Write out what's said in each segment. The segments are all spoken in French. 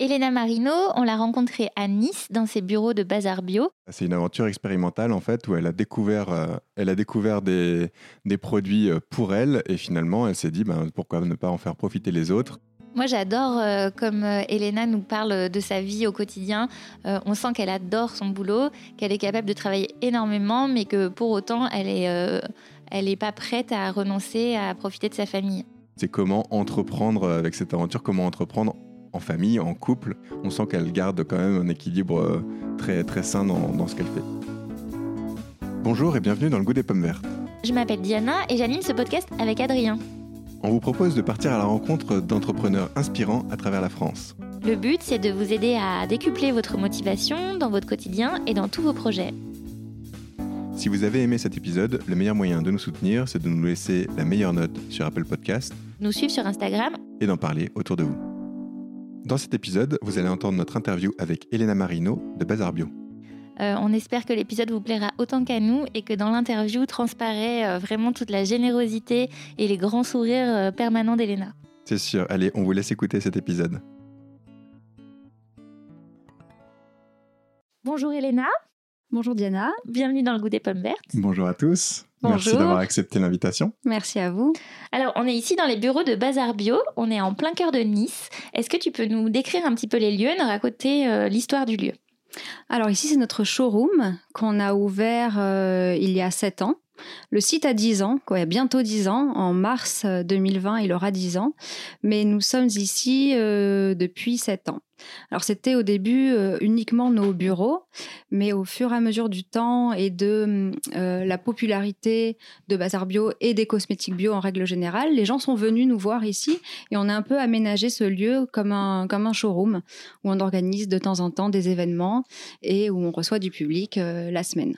Elena Marino, on l'a rencontrée à Nice dans ses bureaux de Bazar Bio. C'est une aventure expérimentale en fait où elle a découvert, euh, elle a découvert des, des, produits euh, pour elle et finalement elle s'est dit ben, pourquoi ne pas en faire profiter les autres. Moi, j'adore euh, comme Elena nous parle de sa vie au quotidien. on sent qu'elle adore son boulot, qu'elle est capable de travailler énormément, mais que pour autant, elle n'est elle est pas prête à renoncer à profiter de sa famille. C'est comment entreprendre avec cette aventure, comment entreprendre en famille, en couple, on sent qu'elle garde quand même un équilibre euh, très, très sain dans, ce qu'elle fait. Bonjour et bienvenue dans le goût des pommes vertes. Je m'appelle Diana et j'anime ce podcast avec Adrien. On vous propose de partir à la rencontre d'entrepreneurs inspirants à travers la France. Le but, c'est de vous aider à décupler votre motivation dans votre quotidien et dans tous vos projets. Si vous avez aimé cet épisode, le meilleur moyen de nous soutenir, c'est de nous laisser la meilleure note sur Apple Podcast, nous suivre sur Instagram et d'en parler autour de vous. Dans cet épisode, vous allez entendre notre interview avec Elena Marino de Bazar Bio. Euh, on espère que l'épisode vous plaira autant qu'à nous et que dans l'interview transparaît euh, vraiment toute la générosité et les grands sourires euh, permanents d'Elena. C'est sûr. Allez, on vous laisse écouter cet épisode. Bonjour Elena. Bonjour Diana. Bienvenue dans le goût des pommes vertes. Bonjour à tous. Merci d'avoir accepté l'invitation. Merci à vous. Alors, on est ici dans les bureaux de Bazar Bio. On est en plein cœur de Nice. Est-ce que tu peux nous décrire un petit peu les lieux, nous raconter euh, l'histoire du lieu? Alors, ici, c'est notre showroom qu'on a ouvert euh, il y a 7 ans. Le site a 10 ans, quoi, bientôt 10 ans. En mars 2020, euh, il aura 10 ans. Mais nous sommes ici depuis 7 ans. Alors c'était au début euh, uniquement nos bureaux, mais au fur et à mesure du temps et de euh, la popularité de Bazar Bio et des cosmétiques bio en règle générale, les gens sont venus nous voir ici et on a un peu aménagé ce lieu comme un, showroom où on organise de temps en temps des événements et où on reçoit du public euh, la semaine.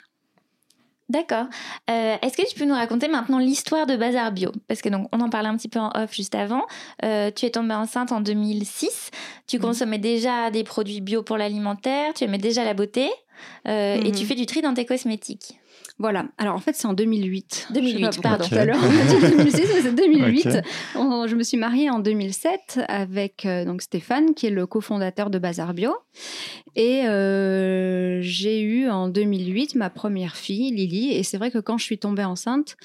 D'accord. Euh, est-ce que tu peux nous raconter maintenant l'histoire de Bazar Bio? Parce que donc on en parlait un petit peu en off juste avant. Euh, tu es tombée enceinte en 2006. Tu mhm. consommais déjà des produits bio pour l'alimentaire. Tu aimais déjà la beauté. Euh, et tu mhm. fais du tri dans tes cosmétiques. Voilà. Alors en fait, c'est en 2008. 2008, pardon. Tout à l'heure, 2006, c'est 2008. je me suis mariée en 2007 avec euh, donc Stéphane, qui est le cofondateur de Bazar Bio. Et euh, j'ai eu en 2008 ma première fille, Lily. Et c'est vrai que quand je suis tombée enceinte,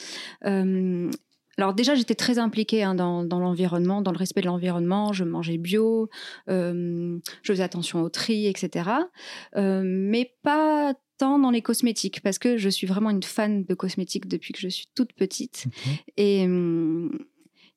euh, alors déjà, j'étais très impliquée hein, dans, l'environnement, dans le respect de l'environnement. Je mangeais bio, je faisais attention au tri, etc. mais pas dans les cosmétiques parce que je suis vraiment une fan de cosmétiques depuis que je suis toute petite. Et, hum,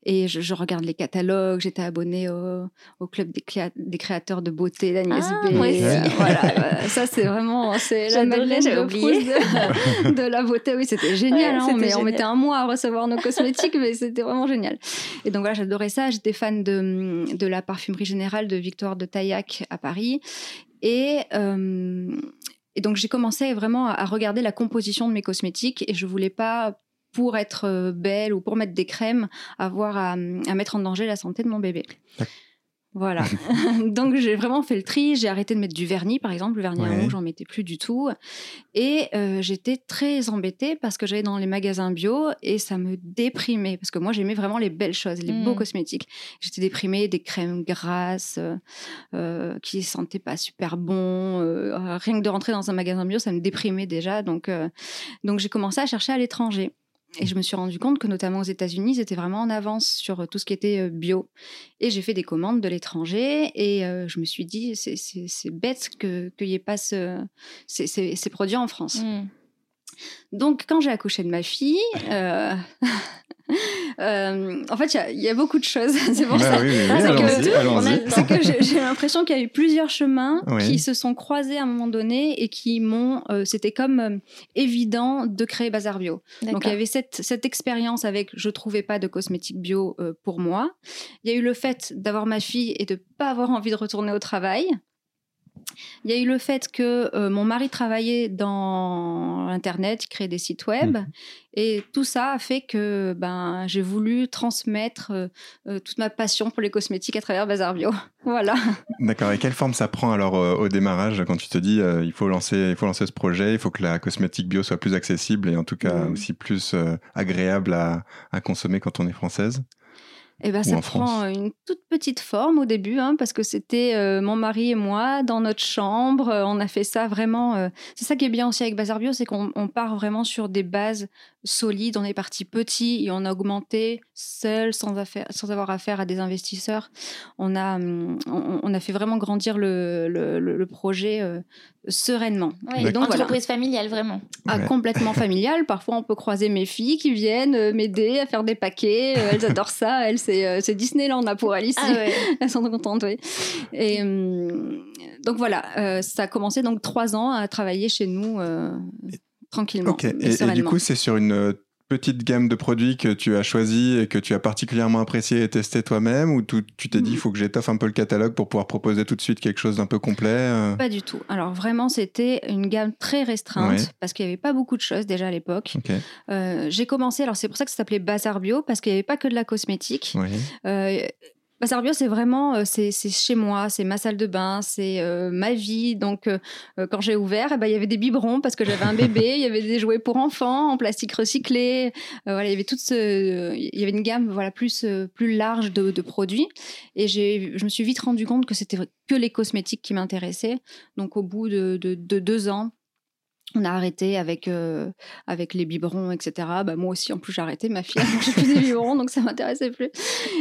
et je, regarde les catalogues. J'étais abonnée au, club des, créateurs de beauté d'Agnès ah, B. voilà, ça c'est vraiment c'est la Madeleine de, de, de, la beauté. Oui, c'était génial. Hein, mais on mettait un mois à recevoir nos cosmétiques, mais c'était vraiment génial. Et donc voilà, j'adorais ça. J'étais fan de, de la parfumerie générale de Victoire de Taillac à Paris. Et, euh, et donc j'ai commencé vraiment à, regarder la composition de mes cosmétiques et je voulais pas pour être euh, belle ou pour mettre des crèmes, avoir à, à mettre en danger la santé de mon bébé. Voilà. Donc j'ai vraiment fait le tri. J'ai arrêté de mettre du vernis, par exemple. Le vernis à ongles, j'en mettais plus du tout. Et euh, j'étais très embêtée parce que j'allais dans les magasins bio et ça me déprimait. Parce que moi, j'aimais vraiment les belles choses, les beaux mm. cosmétiques. J'étais déprimée, des crèmes grasses euh, euh qui sentaient pas super bon. Euh, rien que de rentrer dans un magasin bio, ça me déprimait déjà. Donc, donc j'ai commencé à chercher à l'étranger. Et je me suis rendu compte que notamment aux États-Unis, ils étaient vraiment en avance sur euh, tout ce qui était euh, bio. Et j'ai fait des commandes de l'étranger et euh, je me suis dit, c'est bête qu'il n'y ait pas ce, ces, produits en France. Mmh. Donc, quand j'ai accouché de ma fille, Euh, en fait, il y, a beaucoup de choses. c'est pour ça. que, j'ai l'impression qu'il y a eu plusieurs chemins qui se sont croisés à un moment donné et qui m'ont. Euh, c'était comme euh, évident de créer Bazar Bio. Donc il y avait cette, cette expérience avec je trouvais pas de cosmétiques bio pour moi. Il y a eu le fait d'avoir ma fille et de pas avoir envie de retourner au travail. Il y a eu le fait que euh, mon mari travaillait dans Internet, il créait des sites web. Mhm. Et tout ça a fait que ben, j'ai voulu transmettre euh, euh, toute ma passion pour les cosmétiques à travers Bazar Bio. voilà. D'accord. Et quelle forme ça prend alors au démarrage quand tu te dis il, faut lancer, il faut lancer ce projet, il faut que la cosmétique bio soit plus accessible et en tout cas mhm. aussi plus agréable à consommer quand on est française? Eh ben, ça prend une toute petite forme au début, hein, parce que c'était euh, mon mari et moi dans notre chambre. Euh, on a fait ça vraiment. Euh, c'est ça qui est bien aussi avec Bazar Bio, c'est qu'on part vraiment sur des bases solides. On est parti petit et on a augmenté seul, sans, sans avoir affaire à des investisseurs. On a, hum, on, a fait vraiment grandir le, le, projet sereinement. Oui, donc, entreprise familiale, vraiment. Ah, complètement familiale. Parfois, on peut croiser mes filles qui viennent m'aider à faire des paquets. elles adorent ça. Elles euh, c'est Disneyland là, pour ici. Ah Elles sont contentes, oui. Et hum, donc voilà, euh, ça a commencé donc trois ans à travailler chez nous euh, tranquillement. Ok, et, du coup, c'est sur une petite gamme de produits que tu as choisi et que tu as particulièrement apprécié et testé toi-même ou tu t'es dit il mm. faut que j'étoffe un peu le catalogue pour pouvoir proposer tout de suite quelque chose d'un peu complet Pas du tout. Alors vraiment c'était une gamme très restreinte parce qu'il n'y avait pas beaucoup de choses déjà à l'époque. J'ai commencé, alors c'est pour ça que ça s'appelait Bazar Bio parce qu'il n'y avait pas que de la cosmétique. Bio, c'est vraiment, euh, c'est chez moi, c'est ma salle de bain, c'est euh, ma vie. Donc, euh, quand j'ai ouvert, eh ben, il y avait des biberons parce que j'avais un bébé, il y avait des jouets pour enfants en plastique recyclé. voilà, il y avait toute il y avait une gamme voilà plus plus large de, produits. Et je me suis vite rendu compte que c'était que les cosmétiques qui m'intéressaient. Donc, au bout de deux ans, on a arrêté avec, euh, avec les biberons, etc. Bah, moi aussi, en plus, j'ai arrêté. Ma fille a plus des biberons, donc ça m'intéressait plus.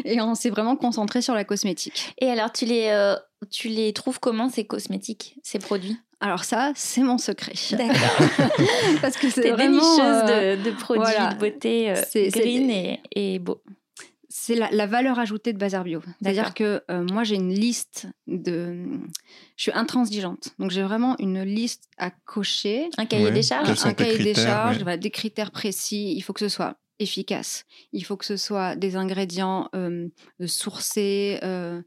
Et on s'est vraiment concentré sur la cosmétique. Et alors, tu les, euh, tu les trouves comment, ces cosmétiques, ces produits? Alors ça, c'est mon secret. D'accord. Parce que c'est vraiment... dénicheuse de, de produits de beauté euh, green et, et beau c'est la, valeur ajoutée de Bazar Bio. C'est-à-dire que euh, moi, j'ai une liste de. Je suis intransigeante. Donc, j'ai vraiment une liste à cocher. Un cahier des charges Un cahier des charges, des critères précis. Il faut que ce soit efficace. Il faut que ce soit des ingrédients euh, sourcés, euh,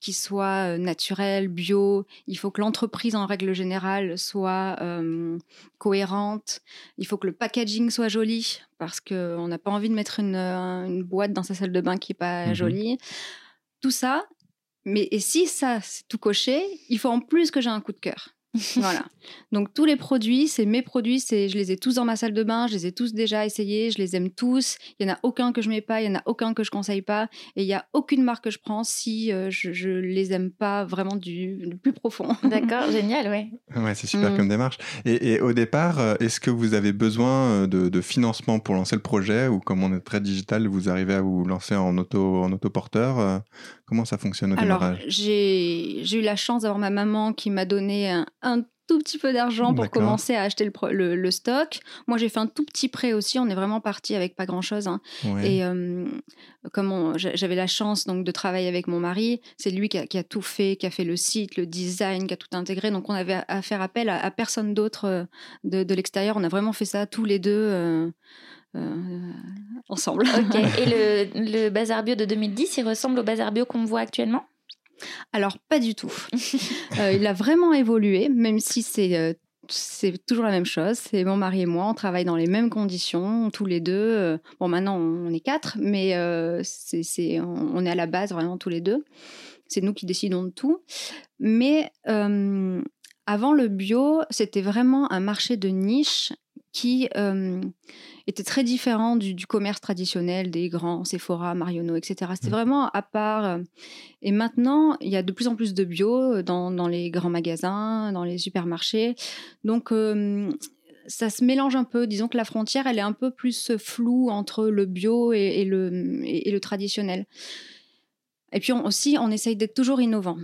qui soit naturel, bio. Il faut que l'entreprise, en règle générale, soit cohérente. Il faut que le packaging soit joli, parce qu'on n'a pas envie de mettre une, boîte dans sa salle de bain qui n'est pas mmh jolie. Tout ça. Mais et si ça, c'est tout coché, il faut en plus que j'ai un coup de cœur. voilà. Donc tous les produits, c'est mes produits, c'est je les ai tous dans ma salle de bain, je les ai tous déjà essayés, je les aime tous. Il y en a aucun que je mets pas, il y en a aucun que je conseille pas, et il y a aucune marque que je prends si euh, je, je, les aime pas vraiment du, plus profond. D'accord, génial, ouais. Ouais, c'est super mm. comme démarche. Et, au départ, euh, est-ce que vous avez besoin euh, de, financement pour lancer le projet, ou comme on est très digital, vous arrivez à vous lancer en auto en autoporteur Comment ça fonctionne au Alors, démarrage? j'ai eu la chance d'avoir ma maman qui m'a donné un, un tout petit peu d'argent pour commencer à acheter le, stock. Moi, j'ai fait un tout petit prêt aussi. On est vraiment parti avec pas grand-chose. Hein. Et comme j'avais la chance donc de travailler avec mon mari, c'est lui qui a, tout fait, qui a fait le site, le design, qui a tout intégré. Donc, on avait à faire appel à, personne d'autre euh, de, l'extérieur. On a vraiment fait ça tous les deux. Euh, euh, ensemble. Et le, le Bazar Bio de 2010, il ressemble au Bazar Bio qu'on voit actuellement? Alors, pas du tout. Euh, il a vraiment évolué, même si c'est euh, c'est toujours la même chose. C'est mon mari et moi, on travaille dans les mêmes conditions, tous les deux. Euh, bon, maintenant, on est quatre, mais c'est, on, est à la base vraiment tous les deux. C'est nous qui décidons de tout. Mais avant le bio, c'était vraiment un marché de niche qui était très différent du, commerce traditionnel des grands Sephora, Marionneau, etc. C'était mmh. vraiment à part. Euh, et maintenant, il y a de plus en plus de bio euh, dans, les grands magasins, dans les supermarchés. Donc, ça se mélange un peu. Disons que la frontière, elle est un peu plus floue entre le bio et, le, et, le traditionnel. Et puis aussi, on essaye d'être toujours innovant.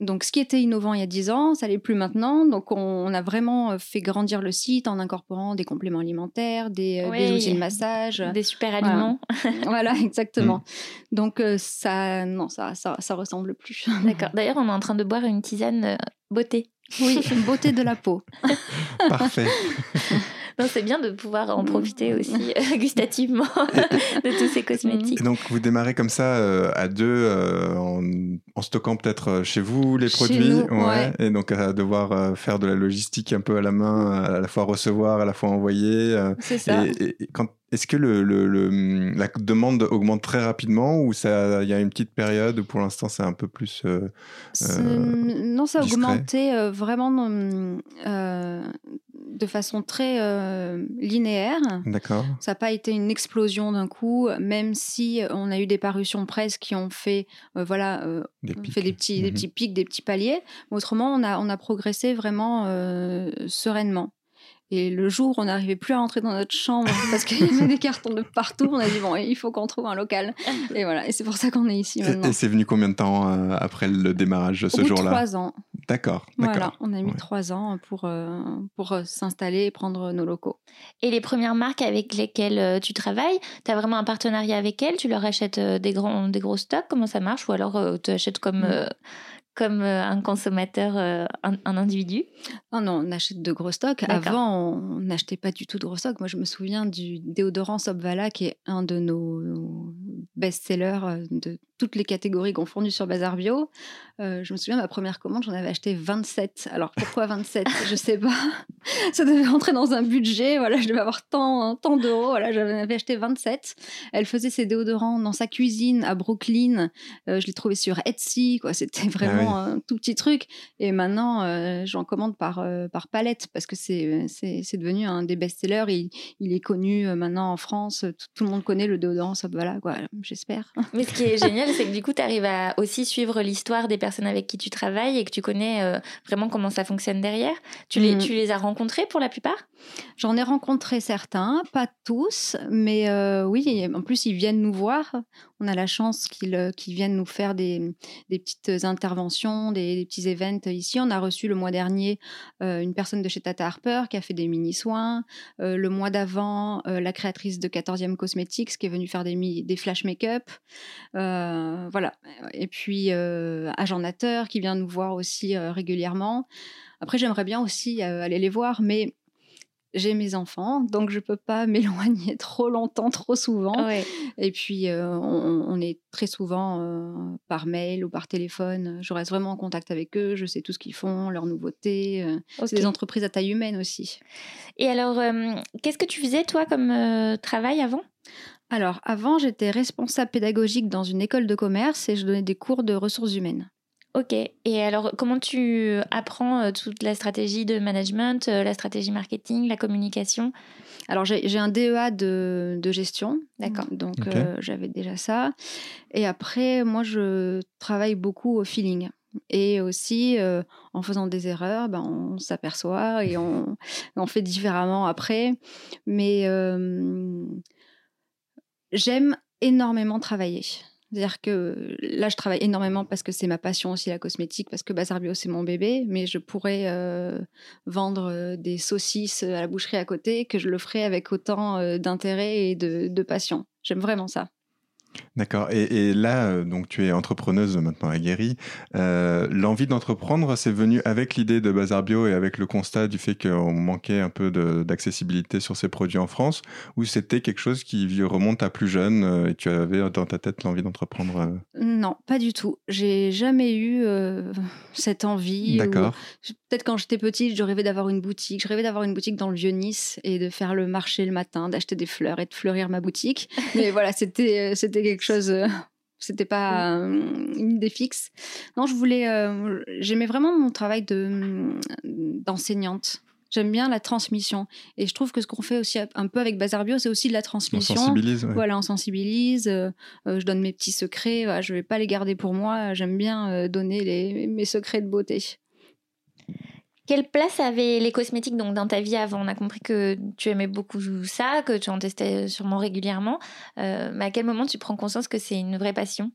Donc, ce qui était innovant il y a 10 ans, ça l'est plus maintenant. Donc, on, a vraiment euh, fait grandir le site en incorporant des compléments alimentaires, des, euh, outils de massage, des super aliments. Voilà, exactement. Mm. Donc, euh, ça, non, ça, ça, ça ressemble plus. D'accord. D'ailleurs, on est en train de boire une tisane beauté. Oui, une beauté de la peau. Parfait. C'est bien de pouvoir en profiter aussi euh, gustativement de tous ces cosmétiques. Et donc, vous démarrez comme ça euh, à deux, euh, en, stockant peut-être chez vous les produits. ouais. Et donc, à devoir faire de la logistique un peu à la main, à la fois recevoir, à la fois envoyer. c'est ça. Et, quand est-ce que le, le, la demande augmente très rapidement ou il y a une petite période où pour l'instant c'est un peu plus. Euh, non, ça a augmenté vraiment de façon très euh, linéaire. D'accord. Ça n'a pas été une explosion d'un coup, même si on a eu des parutions presse qui ont fait, euh, voilà, euh, des fait des petits, des mhm. petits pics, des petits paliers. Mais autrement, on a, on a progressé vraiment sereinement. Et le jour où on n'arrivait plus à rentrer dans notre chambre parce qu'il y avait des cartons de partout, on a dit bon, il faut qu'on trouve un local. Et voilà, et c'est pour ça qu'on est ici maintenant. Et c'est venu combien de temps euh, après le démarrage ce jour-là Trois ans. D'accord. Voilà, on a mis trois ans pour, euh, pour euh, s'installer et prendre nos locaux. Et les premières marques avec lesquelles tu travailles, tu as vraiment un partenariat avec elles? Tu leur achètes des, grands, des gros stocks? Comment ça marche? Ou alors tu achètes comme. Mm comme euh, un consommateur, euh, un, individu Non, non, on achète de gros stocks. Avant, on n'achetait pas du tout de gros stocks. Moi, je me souviens du déodorant Sobvala, qui est un de nos best-sellers euh, de toutes les catégories confondues sur Bazar Bio. Euh, je me souviens, ma première commande, j'en avais acheté 27. Alors pourquoi 27 Je sais pas. Ça devait rentrer dans un budget. Voilà, je devais avoir tant, tant d'euros. Voilà, j'en avais acheté 27. Elle faisait ses déodorants dans sa cuisine à Brooklyn. Euh, je l'ai trouvé sur Etsy. Quoi. C'était ah vraiment un tout petit truc. Et maintenant, euh, j'en commande par, par palette parce que c'est, c'est, devenu un des best-sellers. Il, il est connu maintenant en France. Tout, le monde connaît le déodorant. Ça, voilà, quoi, j'espère. Mais ce qui est génial, c'est que du coup, tu arrives à aussi suivre l'histoire des personnes personnes avec qui tu travailles et que tu connais euh, vraiment comment ça fonctionne derrière. Tu les, mm. tu les as rencontrés pour la plupart? J'en ai rencontré certains, pas tous, mais euh, oui, en plus ils viennent nous voir. On a la chance qu'ils euh, viennent nous faire des, des petites interventions, des, petits events ici. On a reçu le mois dernier une personne de chez Tata Harper qui a fait des mini-soins. le mois d'avant, la créatrice de 14e Cosmetics qui est venue faire des, des flash make-up. voilà. Et puis, agent qui vient nous voir aussi euh, régulièrement. Après, j'aimerais bien aussi euh, aller les voir, mais j'ai mes enfants, donc je peux pas m'éloigner trop longtemps, trop souvent. Et puis, euh, on, est très souvent par mail ou par téléphone. Je reste vraiment en contact avec eux. Je sais tout ce qu'ils font, leurs nouveautés. C'est des entreprises à taille humaine aussi. Et alors, qu'est-ce que tu faisais, toi, comme travail avant? Alors, avant, j'étais responsable pédagogique dans une école de commerce et je donnais des cours de ressources humaines. Ok. Et alors, comment tu apprends euh, toute la stratégie de management, euh, la stratégie marketing, la communication? Alors, j'ai un DEA de, gestion. D'accord. Donc, euh, j'avais déjà ça. Et après, moi, je travaille beaucoup au feeling. Et aussi, en faisant des erreurs, ben, on s'aperçoit et on, on, fait différemment après. Mais j'aime énormément travailler. C'est-à-dire que là, je travaille énormément parce que c'est ma passion aussi, la cosmétique, parce que Bazar Bio, c'est mon bébé, mais je pourrais euh, vendre euh, des saucisses à la boucherie à côté, que je le ferais avec autant euh, d'intérêt et de passion. J'aime vraiment ça. D'accord. Et, là, euh, donc tu es entrepreneuse maintenant aguerrie. Euh, L'envie d'entreprendre, c'est venu avec l'idée de Bazar Bio et avec le constat du fait qu'on manquait un peu d'accessibilité sur ces produits en France, ou c'était quelque chose qui remonte à plus jeune euh, et tu avais dans ta tête l'envie d'entreprendre Non, pas du tout. J'ai jamais eu cette envie. D'accord. Peut-être quand j'étais petite, je rêvais d'avoir une boutique. Je rêvais d'avoir une boutique dans le vieux Nice et de faire le marché le matin, d'acheter des fleurs et de fleurir ma boutique. Mais voilà, c'était c'était quelque chose. Euh, c'était pas une idée fixe. Non, je voulais. Euh, j'aimais vraiment mon travail de d'enseignante. J'aime bien la transmission. Et je trouve que ce qu'on fait aussi un peu avec Bazar Bio, c'est aussi de la transmission. On sensibilise. Voilà, on sensibilise. Euh, je donne mes petits secrets. je vais pas les garder pour moi. J'aime bien donner les, mes secrets de beauté. Quelle place avaient les cosmétiques donc dans ta vie avant? On a compris que tu aimais beaucoup ça, que tu en testais sûrement régulièrement. Euh, mais à quel moment tu prends conscience que c'est une vraie passion?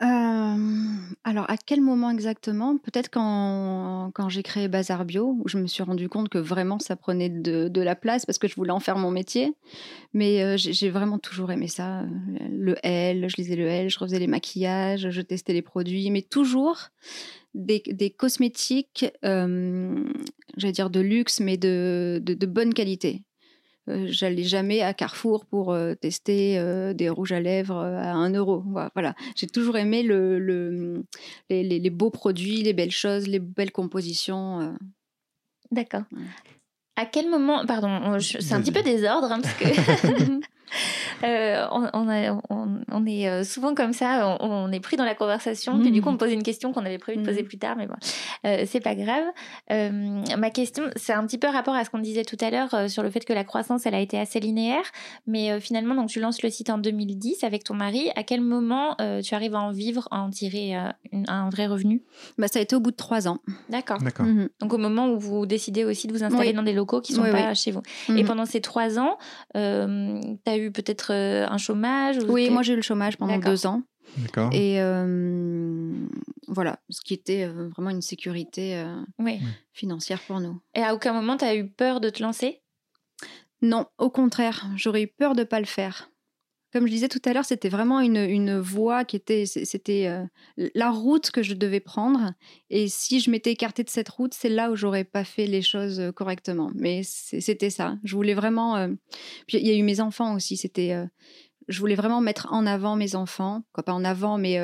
Euh, alors, à quel moment exactement? Peut-être quand, quand j'ai créé Bazar Bio, où je me suis rendu compte que vraiment ça prenait de, la place parce que je voulais en faire mon métier. Mais euh, j'ai vraiment toujours aimé ça. Le L, je lisais le L, je refaisais les maquillages, je testais les produits, mais toujours des, cosmétiques, euh, j'allais dire de luxe, mais de, de, bonne qualité. Euh, j'allais jamais à Carrefour pour euh, tester des rouges à lèvres à 1 euro. Voilà, j'ai toujours aimé le, les, beaux produits, les belles choses, les belles compositions. D'accord. À quel moment, pardon, c'est un petit peu désordre, hein, parce que Euh, on, on, est euh, souvent comme ça, on, est pris dans la conversation, puis du coup on mmh. pose une question qu'on avait prévu de poser mmh. plus tard, mais bon, euh, c'est pas grave. ma question, c'est un petit peu rapport à ce qu'on disait tout à l'heure sur le fait que la croissance, elle a été assez linéaire, mais finalement, donc tu lances le site en 2010 avec ton mari. À quel moment tu arrives à en vivre, à en tirer un vrai revenu? Bah, Ça a été au bout de trois ans. D'accord. Mmh donc au moment où vous décidez aussi de vous installer dans des locaux qui sont pas chez vous. Et pendant ces trois ans, tu as eu peut-être euh, un chômage Oui, moi j'ai eu le chômage pendant deux ans. D'accord. Et euh, voilà, ce qui était euh, vraiment une sécurité financière pour nous. Et à aucun moment, tu as eu peur de te lancer? Non, au contraire, j'aurais eu peur de ne pas le faire. Comme je disais tout à l'heure, c'était vraiment une, une voie qui était, c'était la route que je devais prendre. Et si je m'étais écartée de cette route, c'est là où j'aurais pas fait les choses correctement. Mais c'était ça. Je voulais vraiment. Puis il y a eu mes enfants aussi. C'était. je voulais vraiment mettre en avant mes enfants, quoi, pas en avant, mais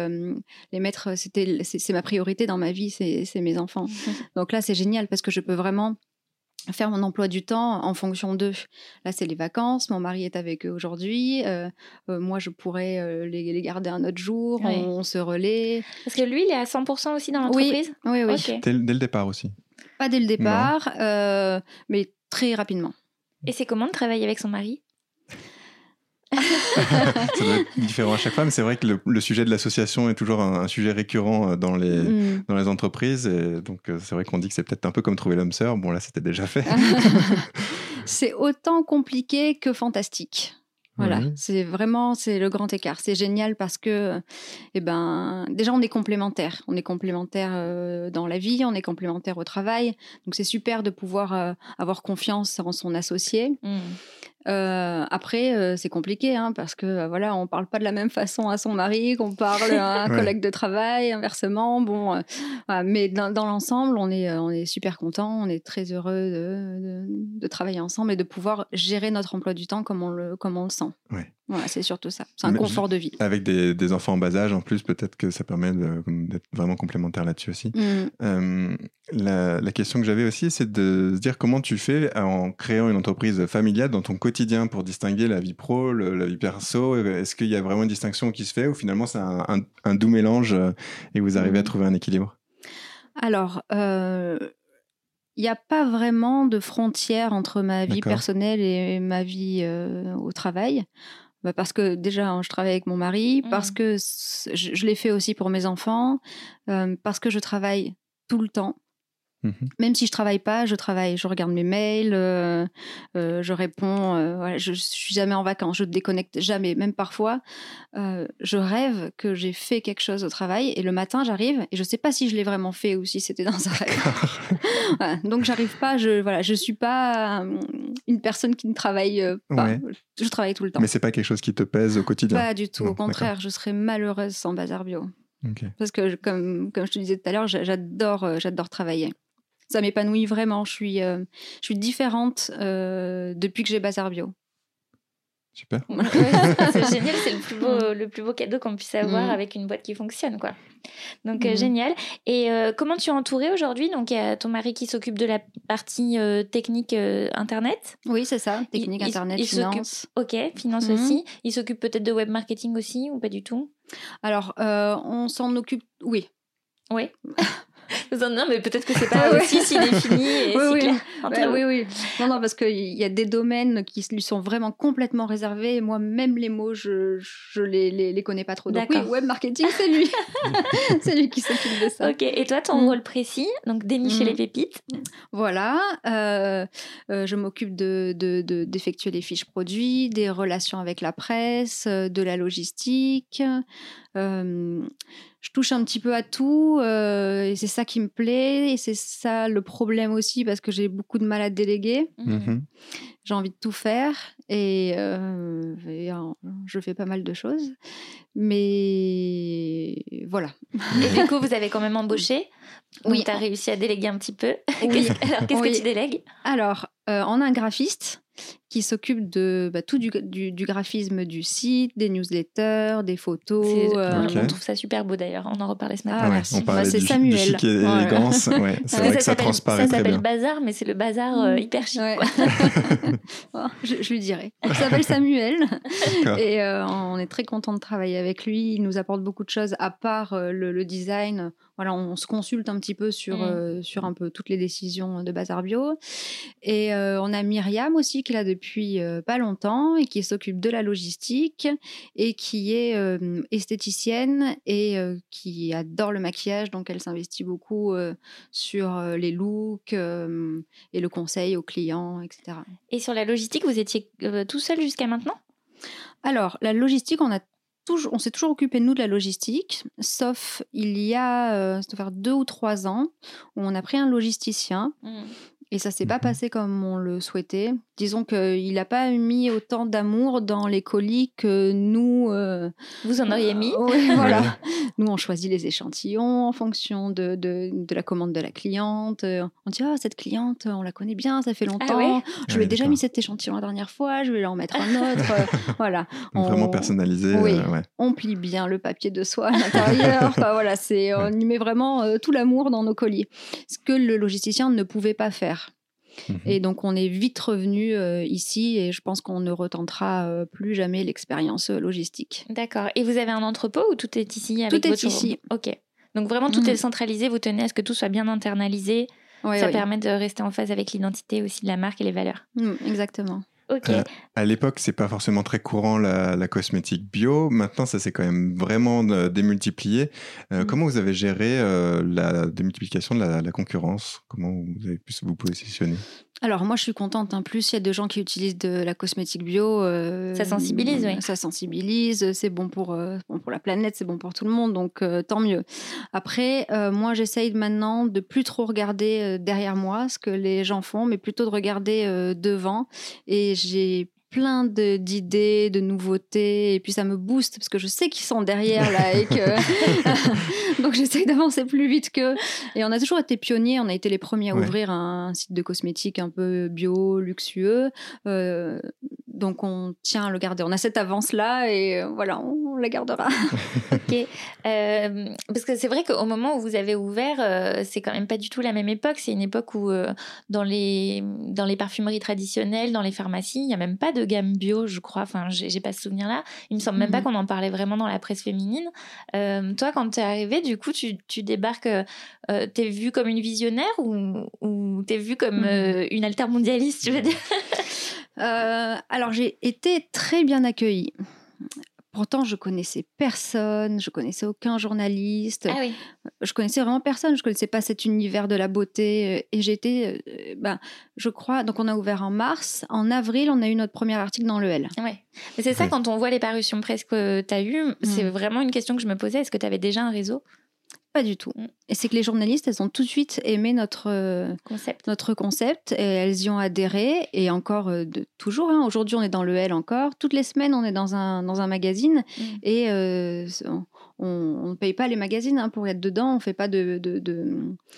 les mettre. C'était, c'est ma priorité dans ma vie, c'est mes enfants. Donc là, c'est génial parce que je peux vraiment faire mon emploi du temps en fonction d'eux. Là, c'est les vacances, mon mari est avec eux aujourd'hui, euh, euh, moi, je pourrais euh, les, garder un autre jour, on, se relaie. Parce que lui, il est à 100% aussi dans l'entreprise? Oui, oui, Dès, le départ aussi. Pas dès le départ, mais très rapidement. Et c'est comment de travailler avec son mari? Ça doit être différent à chaque fois, mais c'est vrai que le, sujet de l'association est toujours un, sujet récurrent euh, dans les, mm. dans les entreprises. Et donc, euh, c'est vrai qu'on dit que c'est peut-être un peu comme trouver l'homme sœur. Bon, là, c'était déjà fait. c'est autant compliqué que fantastique. Voilà, c'est vraiment c'est le grand écart. C'est génial parce que, eh ben, déjà on est complémentaires. On est complémentaires euh, dans la vie, on est complémentaires au travail. Donc c'est super de pouvoir avoir confiance en son associé. Mm. Euh, après, euh, c'est compliqué hein, parce que euh, voilà, on parle pas de la même façon à son mari qu'on parle à un collègue de travail, inversement. Bon, mais dans, l'ensemble, on est on est super content, on est très heureux de, de, travailler ensemble et de pouvoir gérer notre emploi du temps comme on le comme on le sent. Ouais. Voilà, c'est surtout ça. C'est un confort de vie. Avec des, des, enfants en bas âge, en plus, peut-être que ça permet d'être vraiment complémentaire là-dessus aussi. Mmh. la, la, question que j'avais aussi, c'est de se dire comment tu fais en créant une entreprise familiale dans ton quotidien pour distinguer la vie pro, la vie perso? Est-ce qu'il y a vraiment une distinction qui se fait ou finalement c'est un, un, doux mélange euh, et vous arrivez à mmh. trouver un équilibre? Alors, euh, il n'y a pas vraiment de frontière entre ma vie personnelle et ma vie euh, au travail. Bah, parce que déjà, hein, je travaille avec mon mari, parce mmh. que je, l'ai fait aussi pour mes enfants, parce que je travaille tout le temps. Mmh Même si je travaille pas, je travaille, je regarde mes mails, euh, euh, je réponds. Euh, je, suis jamais en vacances, je déconnecte jamais. Même parfois, je rêve que j'ai fait quelque chose au travail et le matin j'arrive et je sais pas si je l'ai vraiment fait ou si c'était dans un rêve. donc j'arrive pas, je voilà, je suis pas une personne qui ne travaille pas. Je travaille tout le temps. Mais c'est pas quelque chose qui te pèse au quotidien. Pas du tout. au contraire, je serais malheureuse sans Bazar Bio. Parce que comme comme je te disais tout à l'heure, j'adore j'adore travailler ça m'épanouit vraiment. Je suis, euh, je suis différente euh, depuis que j'ai Bazar Bio. Super. c'est génial, c'est le plus beau, mm. le plus beau cadeau qu'on puisse avoir mm. avec une boîte qui fonctionne, quoi. Donc euh, mm. génial. Et comment tu es entourée aujourd'hui? Donc il y a ton mari qui s'occupe de la partie technique internet. Oui, c'est ça, technique internet, finance. Ok, finance aussi. Il s'occupe peut-être de web marketing aussi ou pas du tout? Alors on s'en occupe, oui. Oui. non, mais peut-être que c'est pas aussi si défini et oui, clair. oui, oui. Non, non, parce qu'il y a des domaines qui lui sont vraiment complètement réservés. Et moi, même les mots, je, je les, les, les connais pas trop. Donc oui, web marketing, c'est lui. c'est lui qui s'occupe de ça. Ok. Et toi, ton mm. rôle précis, donc dénicher mm. les pépites. Voilà. Euh, euh, je m'occupe de, d'effectuer de, les fiches produits, des relations avec la presse, euh, de la logistique je touche un petit peu à tout et c'est ça qui me plaît et c'est ça le problème aussi parce que j'ai beaucoup de mal à déléguer. Mmh. Mmh j'ai envie de tout faire et, je fais pas mal de choses. Mais voilà. Et du coup, vous avez quand même embauché. Oui. Tu as réussi à déléguer un petit peu. alors, qu'est-ce que tu délègues Alors, on a un graphiste qui s'occupe de bah, tout du, du, graphisme du site, des newsletters, des photos. Euh, on trouve ça super beau d'ailleurs. On en reparlait ce matin. Ah, on parlait bah, c'est Samuel. chic et élégance. Ouais, c'est vrai que ça transparaît Ça s'appelle Bazar, mais c'est le bazar euh, hyper chic. je, lui dirai. Il s'appelle Samuel et euh, on est très content de travailler avec lui. Il nous apporte beaucoup de choses à part le, design voilà, on se consulte un petit peu sur, mmh. sur un peu toutes les décisions de Bazar Bio. Et on a Myriam aussi qui est là depuis depuis pas longtemps et qui s'occupe de la logistique et qui est esthéticienne et qui adore le maquillage. Donc, elle s'investit beaucoup sur les looks et le conseil aux clients, etc. Et sur la logistique, vous étiez tout seul jusqu'à maintenant? Alors, la logistique, on a on s'est toujours occupé, nous, de la logistique, sauf il y a, faire deux ou trois ans, où on a pris un logisticien. Mmh. Et ça s'est pas mmh passé comme on le souhaitait. Disons qu'il n'a pas mis autant d'amour dans les colis que nous. Euh, Vous en auriez mis voilà. Nous, on choisit les échantillons en fonction de, de, la commande de la cliente. On dit Ah, cette cliente, on la connaît bien, ça fait ah longtemps. je lui ai déjà mis cet échantillon la dernière fois, je vais en mettre un autre. voilà. On, Vraiment personnalisé. Oui. Euh, on plie bien le papier de soie à l'intérieur. voilà, on y met vraiment euh, tout l'amour dans nos colis. Ce que le logisticien ne pouvait pas faire. Mhm. Et donc, on est vite revenu euh, ici et je pense qu'on ne retentera euh, plus jamais l'expérience euh, logistique. D'accord. Et vous avez un entrepôt ou tout est ici avec Tout est ici. Ok. Donc, vraiment, tout mhm. est centralisé. Vous tenez à ce que tout soit bien internalisé. Ça permet de rester en phase avec l'identité aussi de la marque et les valeurs. Mm, exactement. Ok. à l'époque, c'est pas forcément très courant la, cosmétique bio. Maintenant, ça s'est quand même vraiment démultiplié. Mm. Comment vous avez géré la démultiplication de la, la, concurrence? Comment vous avez pu vous positionner? Alors moi je suis contente. En plus, il y a des gens qui utilisent de la cosmétique bio. Euh, ça sensibilise, oui. Ça sensibilise. C'est bon pour euh, bon pour la planète, c'est bon pour tout le monde, donc euh, tant mieux. Après, moi j'essaye maintenant de plus trop regarder derrière moi ce que les gens font, mais plutôt de regarder devant. Et j'ai plein d'idées, de, nouveautés, et puis ça me booste parce que je sais qu'ils sont derrière là et que donc j'essaye d'avancer plus vite qu'eux. Et on a toujours été pionniers, on a été les premiers à ouvrir un, site de cosmétiques un peu bio, luxueux. Euh, donc on tient à le garder. On a cette avance-là et euh, voilà, on, la gardera. ok. Euh, parce que c'est vrai qu'au moment où vous avez ouvert, euh, c'est quand même pas du tout la même époque. C'est une époque où dans, les, dans les parfumeries traditionnelles, dans les pharmacies, il n'y a même pas de gamme bio, je crois. Enfin, j'ai pas ce souvenir-là. Il me semble même pas mhm. qu'on en parlait vraiment dans la presse féminine. toi, quand tu es arrivée, du coup, tu, tu débarques, tu es vue comme une visionnaire ou, ou tu es vue comme mhm. une altermondialiste, tu veux dire? Euh, alors j'ai été très bien accueillie. Pourtant, je connaissais personne, je connaissais aucun journaliste. Ah je connaissais vraiment personne, je connaissais pas cet univers de la beauté. Et j'étais, euh, ben, je crois, donc on a ouvert en mars. En avril, on a eu notre premier article dans le L. Ouais. Mais c'est ça, quand on voit les parutions presque que tu as eues, c'est mm. vraiment une question que je me posais. Est-ce que tu avais déjà un réseau? Pas du tout. Et c'est que les journalistes, elles ont tout de suite aimé notre euh, concept, notre concept et elles y ont adhéré. Et encore euh, de, toujours, hein. aujourd'hui on est dans le L encore. Toutes les semaines on est dans un, dans un magazine mm. et euh, on ne paye pas les magazines hein, pour être dedans, on fait pas de...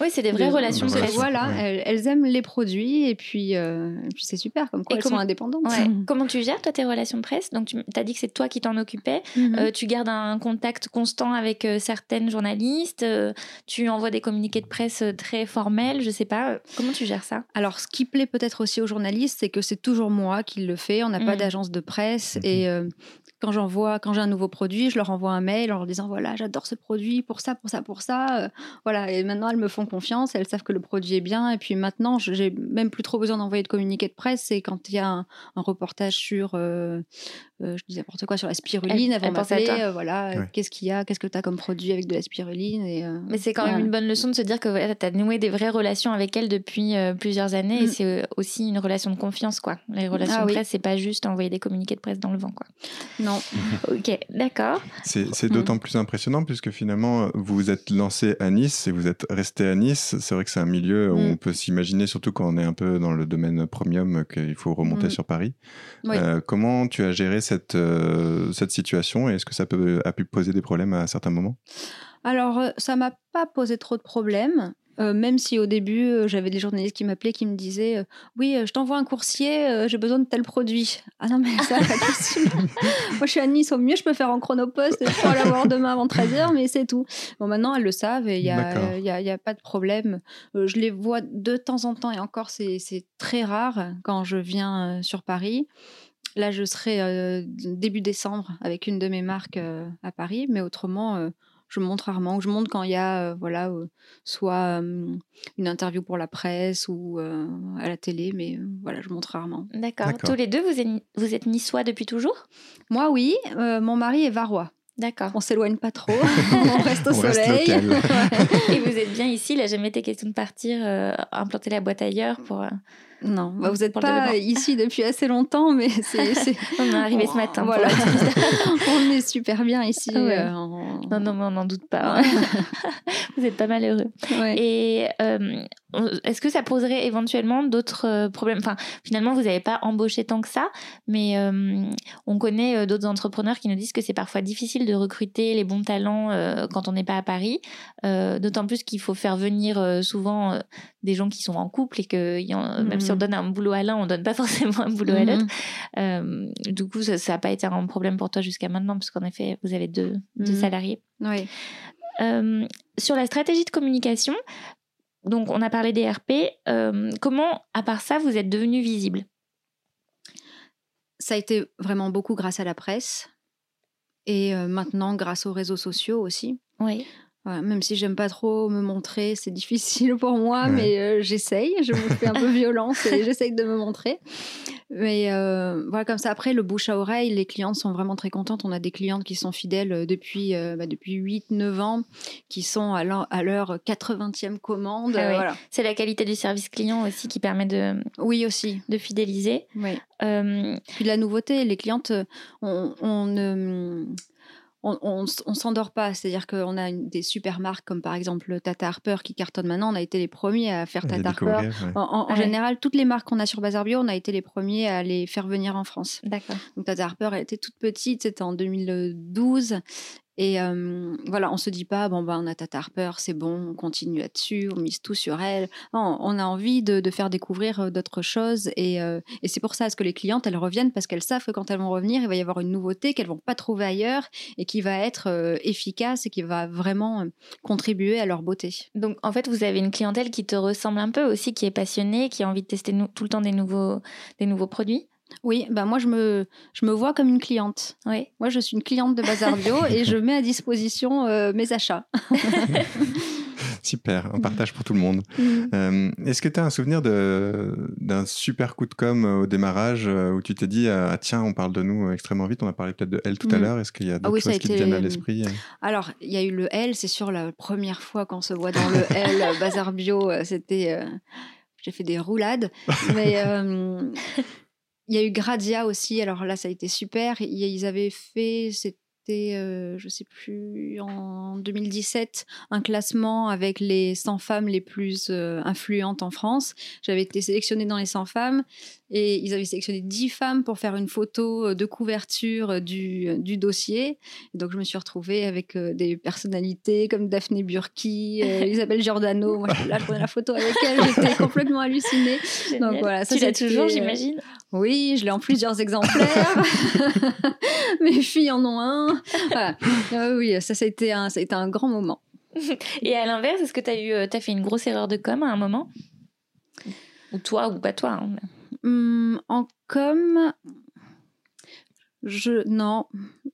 oui, c'est des vraies relations de Voilà, elles, aiment les produits et puis, euh, puis c'est super, comme quoi elles sont indépendantes. comment tu gères toi tes relations de presse? Donc tu as dit que c'est toi qui t'en occupais, mhm. euh, tu gardes un contact constant avec euh, certaines journalistes, tu envoies des communiqués de presse très formels, je sais pas, comment tu gères ça? Alors ce qui plaît peut-être aussi aux journalistes, c'est que c'est toujours moi qui le fais, on n'a pas mhm. d'agence de presse mhm. et quand j'envoie, quand j'ai un nouveau produit, je leur envoie un mail en leur disant voilà, j'adore ce produit pour ça, pour ça, pour ça. Euh, voilà. Et maintenant, elles me font confiance, elles savent que le produit est bien. Et puis maintenant, j'ai même plus trop besoin d'envoyer de communiqué de presse. C'est quand il y a un, reportage sur, euh, euh, je dis n'importe quoi, sur la spiruline, elles, vont m'appeler. voilà, qu'est-ce qu'il y a, qu'est-ce que tu as comme produit avec de la spiruline. Et, Mais c'est quand même une bonne leçon de se dire que tu as noué des vraies relations avec elles depuis plusieurs années. Et mm. c'est aussi une relation de confiance, quoi. Les relations ah de presse, c'est pas juste envoyer des communiqués de presse dans le vent, quoi. Non. ok, d'accord. C'est d'autant plus impressionnant puisque finalement, vous vous êtes lancé à Nice et vous êtes resté à Nice. C'est vrai que c'est un milieu où mm. on peut s'imaginer, surtout quand on est un peu dans le domaine premium, qu'il faut remonter mm. sur Paris. Euh, comment tu as géré cette, euh, cette situation et est-ce que ça peut, a pu poser des problèmes à certains moments? Alors, euh, ça m'a pas posé trop de problèmes Euh, même si au début, euh, j'avais des journalistes qui m'appelaient, qui me disaient Oui, je t'envoie un coursier, j'ai besoin de tel produit. Ah non, mais ça, pas possible. Moi, je suis à Nice, au mieux, je peux faire en chronopost je pourrais l'avoir demain avant 13h, mais c'est tout. Bon, maintenant, elles le savent et il n'y a, y a, y a, pas de problème. je les vois de temps en temps et encore, c'est très rare quand je viens sur Paris. Là, je serai début décembre avec une de mes marques à Paris, mais autrement, je montre rarement. Je montre quand il y a, voilà, soit une interview pour la presse ou à la télé, mais voilà, je montre rarement. D'accord. Tous les deux, vous êtes, vous êtes niçois depuis toujours? Moi, oui. mon mari est varois. D'accord. On s'éloigne pas trop, on reste au soleil. Et vous êtes bien ici, il n'a jamais été question de partir, implanter la boîte ailleurs pour. Non, bah, vous n'êtes pas ici depuis assez longtemps, mais c'est. on est arrivé ce matin. Voilà. on est super bien ici. Euh, non, non, mais on n'en doute pas. Hein. vous êtes pas malheureux. Et euh, est-ce que ça poserait éventuellement d'autres euh, problèmes? Enfin, finalement, vous n'avez pas embauché tant que ça, mais on connaît d'autres entrepreneurs qui nous disent que c'est parfois difficile de recruter les bons talents quand on n'est pas à Paris. D'autant plus qu'il faut faire venir souvent des gens qui sont en couple et que même si on mmh. donne un boulot à l'un, on donne pas forcément un boulot à l'autre. Mmh. Euh, du coup, ça n'a pas été un problème pour toi jusqu'à maintenant, parce qu'en effet, vous avez deux, deux mmh. salariés. Oui. Euh, sur la stratégie de communication, donc on a parlé des RP. Euh, comment, à part ça, vous êtes devenu visible? Ça a été vraiment beaucoup grâce à la presse et maintenant grâce aux réseaux sociaux aussi. Oui même si j'aime pas trop me montrer, c'est difficile pour moi, mais euh, j'essaye. Je me fais un peu violence et j'essaye de me montrer. Mais euh, voilà, comme ça, après, le bouche à oreille, les clientes sont vraiment très contentes. On a des clientes qui sont fidèles euh, depuis, bah, depuis 8-9 ans, qui sont à leur, 80e commande. Ah c'est la qualité du service client aussi qui permet de, oui, aussi. de fidéliser. Oui. Puis la nouveauté, les clientes, on, on on, on, s'endort pas. C'est-à-dire qu'on a des super marques comme par exemple Tata Harper qui cartonne maintenant. On a été les premiers à faire Tata Harper. En, général, toutes les marques qu'on a sur Bazar Bio, on a été les premiers à les faire venir en France. D'accord. Donc Tata Harper, elle était toute petite, c'était en 2012. Et voilà, on se dit pas, bon, ben, on a Tata Harper, c'est bon, on continue là-dessus, on mise tout sur elle. on a envie de, faire découvrir d'autres choses. Et, et c'est pour ça que les clientes, elles reviennent? Parce qu'elles savent que quand elles vont revenir, il va y avoir une nouveauté qu'elles vont pas trouver ailleurs et qui va être efficace et qui va vraiment contribuer à leur beauté. Donc, en fait, vous avez une clientèle qui te ressemble un peu aussi, qui est passionnée, qui a envie de tester tout le temps des nouveaux, des nouveaux produits? Oui, bah moi je me, je me vois comme une cliente. Oui. Moi je suis une cliente de Bazar Bio et je mets à disposition euh, mes achats. Super, un partage pour tout le monde. Mm. Euh, est-ce que tu as un souvenir d'un super coup de com euh, au démarrage où tu t'es dit ah, tiens, on parle de nous extrêmement vite, on a parlé peut-être de elle tout à mm. l'heure, est-ce qu'il y a ah d'autres choses qui te viennent à l'esprit Alors, il y a eu le L, c'est sûr, la première fois qu'on se voit dans le L, Bazar Bio, c'était. J'ai fait des roulades. Mais il y a eu Gradia aussi. Alors là, ça a été super. Ils avaient fait, c'était, euh, je sais plus, en 2017, un classement avec les 100 femmes les plus euh, influentes en France. J'avais été sélectionnée dans les 100 femmes et ils avaient sélectionné 10 femmes pour faire une photo euh, de couverture euh, du, euh, du dossier. donc, je me suis retrouvée avec des personnalités comme Daphné Burki, Isabelle Giordano. Moi, là, je prenais la photo avec elle, j'étais complètement hallucinée. Donc, voilà, ça, tu l'as toujours, j'imagine? Oui, je l'ai en plusieurs exemplaires. Mes filles en ont un. oui, ça, ça a été un, ça a été un grand moment. Et à l'inverse, est-ce que tu as, eu, as fait une grosse erreur de com à un moment? Ou toi, ou pas toi hein, Hum, en com, je non,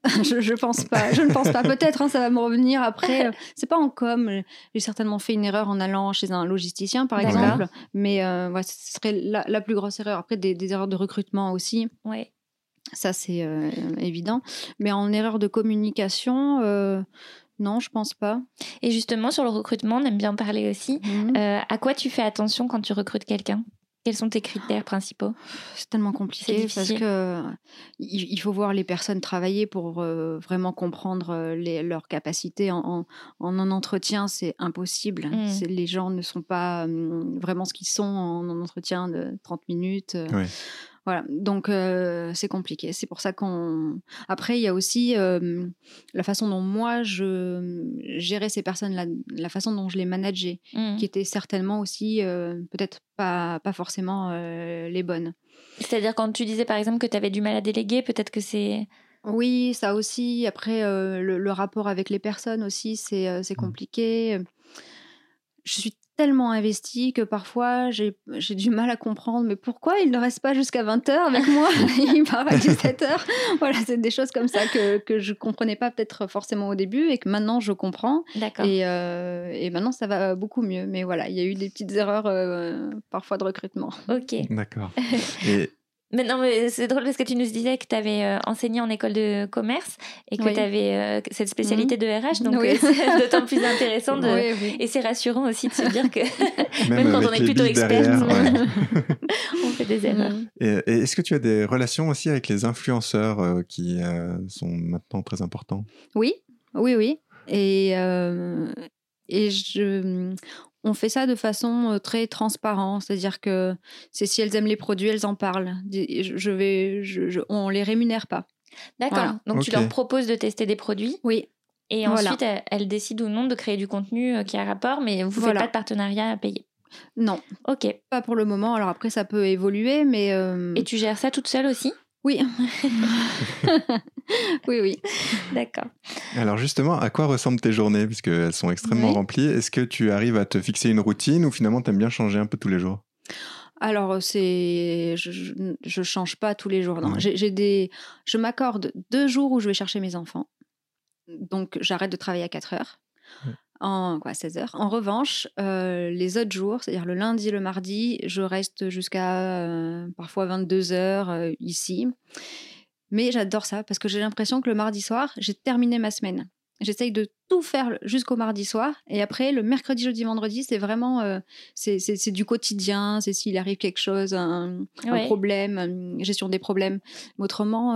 je, je, pense pas. Je ne pense pas. Peut-être, hein, ça va me revenir après. Euh, c'est pas en com. J'ai certainement fait une erreur en allant chez un logisticien, par exemple. Mais euh, ce serait la, plus grosse erreur. Après, des, erreurs de recrutement aussi. Ouais. Ça, c'est euh, évident. Mais en erreur de communication. non, je pense pas. Et justement, sur le recrutement, on aime bien parler aussi. Mmh. à quoi tu fais attention quand tu recrutes quelqu'un? Quels sont tes critères principaux? C'est tellement compliqué parce que il faut voir les personnes travailler pour euh, vraiment comprendre euh, les, leurs capacités. En, un entretien, c'est impossible. Mmh. Les gens ne sont pas hum, vraiment ce qu'ils sont en, entretien de 30 minutes. Euh. Voilà, donc c'est compliqué. C'est pour ça qu'on. Après, il y a aussi la façon dont moi je gérais ces personnes-là, la façon dont je les manageais, mmh. qui était certainement aussi peut-être pas, pas forcément les bonnes. C'est-à-dire quand tu disais par exemple que tu avais du mal à déléguer, peut-être que c'est. Oui, ça aussi. Après, le, le, rapport avec les personnes aussi, c'est mmh. compliqué. Je suis tellement investi que parfois j'ai du mal à comprendre mais pourquoi il ne reste pas jusqu'à 20h avec moi? Il part à 17h voilà c'est des choses comme ça que, que je comprenais pas peut-être forcément au début et que maintenant je comprends. Et, euh, et maintenant ça va beaucoup mieux. Mais voilà il y a eu des petites erreurs euh, parfois de recrutement. Ok. D'accord. Et mais non, mais c'est drôle parce que tu nous disais que tu avais euh, enseigné en école de commerce et que tu avais euh, cette spécialité de RH. Donc, euh, c'est d'autant plus intéressant. De... et c'est rassurant aussi de se dire que même, quand on est plutôt experte, on fait des erreurs. Et, est-ce que tu as des relations aussi avec les influenceurs qui sont maintenant très importants? Oui, oui, oui. Et, et je, on fait ça de façon très transparente, c'est-à-dire que c'est si elles aiment les produits, elles en parlent. Je vais, je, on les rémunère pas. D'accord. Donc tu leur proposes de tester des produits. Oui. Et ensuite, elles, décident ou non de créer du contenu qui a rapport, mais vous ne faites pas de partenariat à payer. Non. Ok. Pas pour le moment. Alors après, ça peut évoluer, mais. Et tu gères ça toute seule aussi? Oui. oui, oui. D'accord. Alors justement, à quoi ressemblent tes journées Puisqu'elles sont extrêmement remplies? Est-ce que tu arrives à te fixer une routine ou finalement tu aimes bien changer un peu tous les jours? Alors c'est, je, ne change pas tous les jours. J'ai des, je m'accorde deux jours où je vais chercher mes enfants. Donc j'arrête de travailler à 4 heures en quoi, 16 heures. En revanche, euh, les autres jours, c'est-à-dire le lundi, le mardi, je reste jusqu'à euh, parfois 22 heures euh, ici. Mais j'adore ça parce que j'ai l'impression que le mardi soir, j'ai terminé ma semaine. J'essaye de tout faire jusqu'au mardi soir. Et après, le mercredi, jeudi, vendredi, c'est vraiment c'est du quotidien. C'est s'il arrive quelque chose, un, problème, une gestion des problèmes. Mais autrement,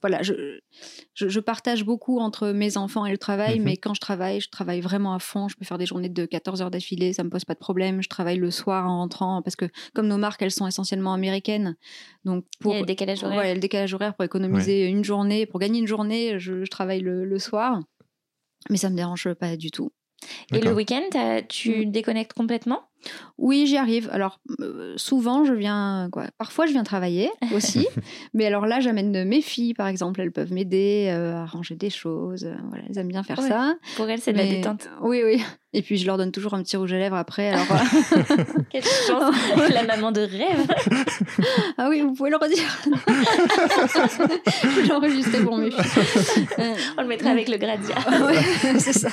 voilà, je, je, partage beaucoup entre mes enfants et le travail, mhm. mais quand je travaille, je travaille vraiment à fond. Je peux faire des journées de 14 heures d'affilée, ça me pose pas de problème. Je travaille le soir en rentrant parce que comme nos marques, elles sont essentiellement américaines, donc pour le décalage horaire, le décalage horaire pour économiser une journée, pour gagner une journée, je, travaille le, le, soir, mais ça me dérange pas du tout. Et le week-end, tu mm. déconnectes complètement? Oui, j'y arrive. Alors, euh, souvent, je viens. Quoi, parfois, je viens travailler aussi. mais alors là, j'amène mes filles, par exemple. Elles peuvent m'aider euh, à ranger des choses. Euh, voilà, elles aiment bien faire ça. Pour elles, c'est de la détente. Oui, oui. Et puis, je leur donne toujours un petit rouge à lèvres après. Alors, Quelle chance La maman de rêve Ah oui, vous pouvez le redire. je vais l'enregistrer pour mes filles. On le mettra avec le gradient. c'est ça.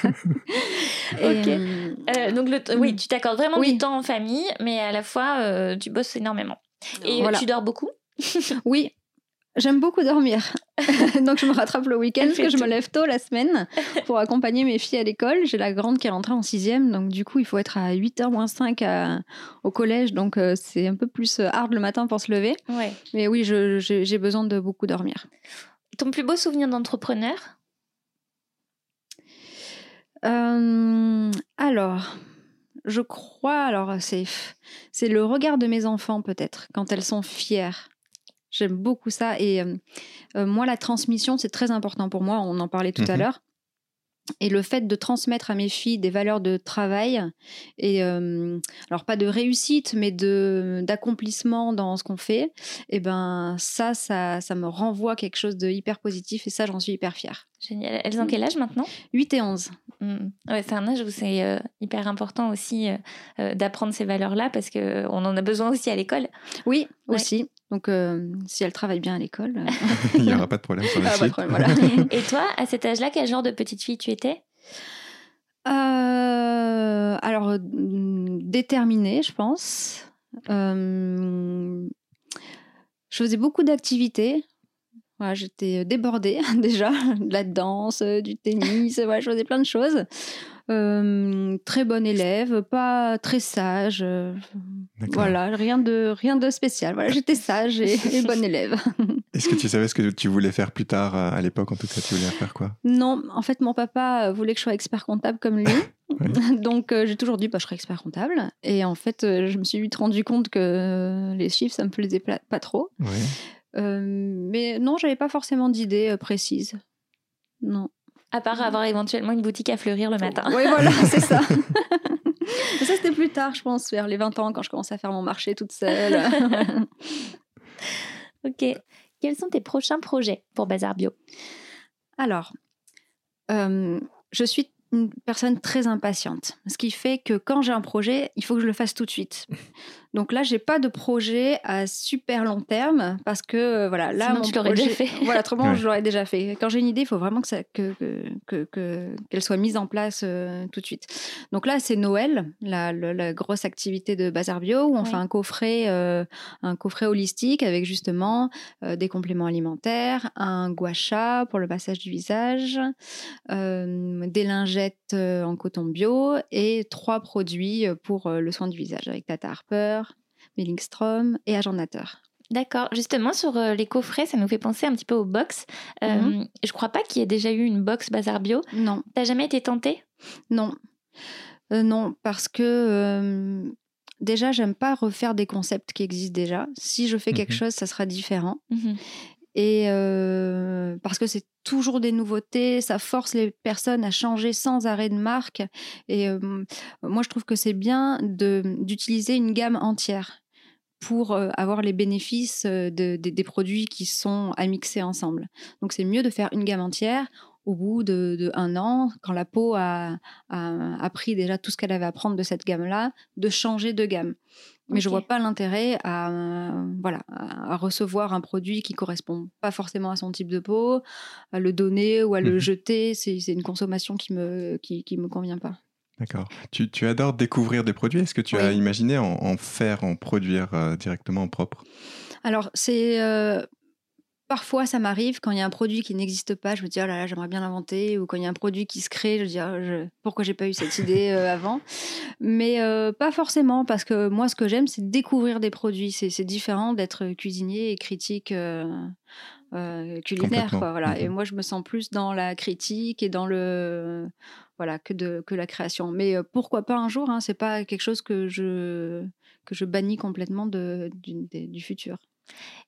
ok. donc, le oui, tu t'accordes vraiment du temps en famille, mais à la fois, euh, tu bosses énormément. Et tu dors beaucoup? Oui, J'aime beaucoup dormir. Donc je me rattrape le week-end parce que je me lève tôt la semaine pour accompagner mes filles à l'école. J'ai la grande qui est rentrée en sixième. Donc du coup, il faut être à 8h moins 5 au collège. Donc euh, c'est un peu plus euh, hard le matin pour se lever. Ouais. Mais oui, j'ai besoin de beaucoup dormir. Ton plus beau souvenir d'entrepreneur? Alors, je crois, alors c'est, c'est le regard de mes enfants peut-être, quand elles sont fières. J'aime beaucoup ça. Et euh, euh, moi, la transmission, c'est très important pour moi. On en parlait tout à mhm. l'heure. Et le fait de transmettre à mes filles des valeurs de travail, et euh, alors pas de réussite, mais de d'accomplissement dans ce qu'on fait, et eh ben ça, ça, ça me renvoie quelque chose de hyper positif, et ça, j'en suis hyper fière. Génial. Elles ont quel âge maintenant? 8 et 11. Mmh. Ouais, c'est un âge où c'est euh, hyper important aussi euh, d'apprendre ces valeurs-là parce qu'on en a besoin aussi à l'école. Oui, aussi. Donc, si elles travaillent bien à l'école. Il n'y aura pas de problème sur la ah, suite. Et toi, à cet âge-là, quel genre de petite fille tu étais? Alors, déterminée, je pense. je faisais beaucoup d'activités j'étais débordée déjà, de la danse, du tennis, je faisais plein de choses. très bonne élève, pas très sage. voilà, rien de, rien de spécial. Voilà, j'étais sage et, bonne élève. Est-ce que tu savais ce que tu voulais faire plus tard à l'époque En tout cas, tu voulais faire quoi? Non, en fait, mon papa voulait que je sois expert comptable comme lui. Donc, j'ai toujours dit, bah, je serai expert comptable. Et en fait, je me suis vite rendu compte que les chiffres, ça me plaisait pas trop. Mais non, j'avais pas forcément d'idée précise. Non. À part avoir éventuellement une boutique à fleurir le matin. Oui, voilà, c'est ça. ça, c'était plus tard, je pense, vers les 20 ans, quand je commençais à faire mon marché toute seule. ok. Quels sont tes prochains projets pour Bazar Bio? Alors, euh, je suis une personne très impatiente, ce qui fait que quand j'ai un projet, il faut que je le fasse tout de suite. Donc là, j'ai pas de projet à super long terme parce que euh, voilà, là mon tu projet, déjà fait. voilà, autrement je l'aurais déjà fait. Quand j'ai une idée, il faut vraiment que ça, que, que, qu'elle soit mise en place euh, tout de suite. Donc là, c'est Noël, la, la, grosse activité de Bazar Bio où on fait un coffret, euh, un coffret holistique avec justement des compléments alimentaires, un gua sha pour le passage du visage, des lingettes en coton bio et trois produits pour le soin du visage avec Tata Harper, Millingstrom et Agent Nateur. D'accord. Justement, sur euh, les coffrets, ça nous fait penser un petit peu aux box. Euh, mhm. Je crois pas qu'il y ait déjà eu une box Bazar Bio. Non. T'as jamais été tentée? Non. Euh, non, parce que déjà, j'aime pas refaire des concepts qui existent déjà. Si je fais quelque mhm. chose, ça sera différent. Mhm. Et parce que c'est toujours des nouveautés, ça force les personnes à changer sans arrêt de marque. Et moi, je trouve que c'est bien d'utiliser une gamme entière pour euh, avoir les bénéfices euh, des produits qui sont à mixer ensemble. Donc c'est mieux de faire une gamme entière au bout de, un an, quand la peau a, a, pris déjà tout ce qu'elle avait à prendre de cette gamme-là, de changer de gamme. Mais je vois pas l'intérêt à, voilà, à recevoir un produit qui correspond pas forcément à son type de peau, à le donner ou à le mmh jeter. C'est une consommation qui me, qui, qui me convient pas. D'accord. Tu, tu, adores découvrir des produits. Est-ce que tu as imaginé en, faire, en produire euh, directement en propre? Alors, c'est. Euh, parfois, ça m'arrive quand il y a un produit qui n'existe pas, je me dis oh là là, j'aimerais bien l'inventer. Ou quand il y a un produit qui se crée, je me dis oh, je... pourquoi j'ai pas eu cette idée euh, avant? Mais pas forcément, parce que moi, ce que j'aime, c'est découvrir des produits. C'est différent d'être cuisinier et critique. culinaire quoi, voilà et mmh moi je me sens plus dans la critique et dans le voilà, que, de, que la création. Mais pourquoi pas un jour hein, C'est pas quelque chose que je, que je bannis complètement de, du, futur.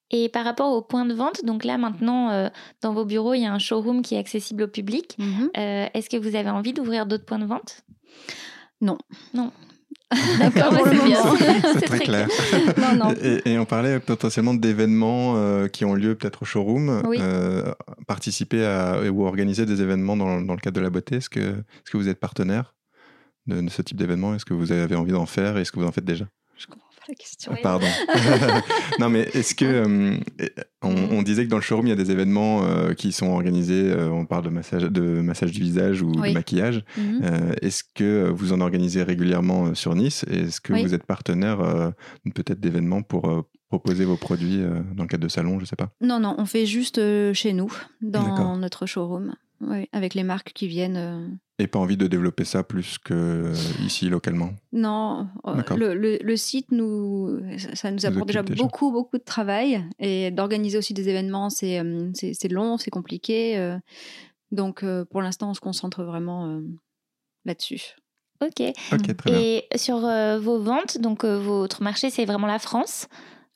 Et par rapport au point de vente, donc là maintenant, dans vos bureaux, il y a un showroom qui est accessible au public. Mmh est-ce que vous avez envie d'ouvrir d'autres points de vente? Non. Non. D'accord, c'est bien. C'est très clair. Et, on parlait potentiellement d'événements euh, qui ont lieu peut-être au showroom. Euh, participer à, ou organiser des événements dans, dans, le cadre de la beauté. Est-ce que, est que vous êtes partenaire de, ce type d'événement? Est-ce que vous avez envie d'en faire? Est-ce que vous en faites déjà? Je comprends question. Pardon. non, mais est-ce que. Euh, on, disait que dans le showroom, il y a des événements euh, qui sont organisés. Euh, on parle de massage, de massage du visage ou de maquillage. Mhm. est-ce que vous en organisez régulièrement sur Nice? Est-ce que vous êtes partenaire peut-être d'événements pour proposer vos produits dans le cadre de salons Je ne sais pas? Non, non, on fait juste chez nous, dans notre showroom. Oui, avec les marques qui viennent et pas envie de développer ça plus que ici localement Non, euh, le, le, site nous, ça nous apporte déjà, beaucoup beaucoup de travail et d'organiser aussi des événements, c'est euh, c'est long, c'est compliqué. Euh. donc pour l'instant, on se concentre vraiment là-dessus. Ok. et sur vos ventes, donc votre marché, c'est vraiment la France?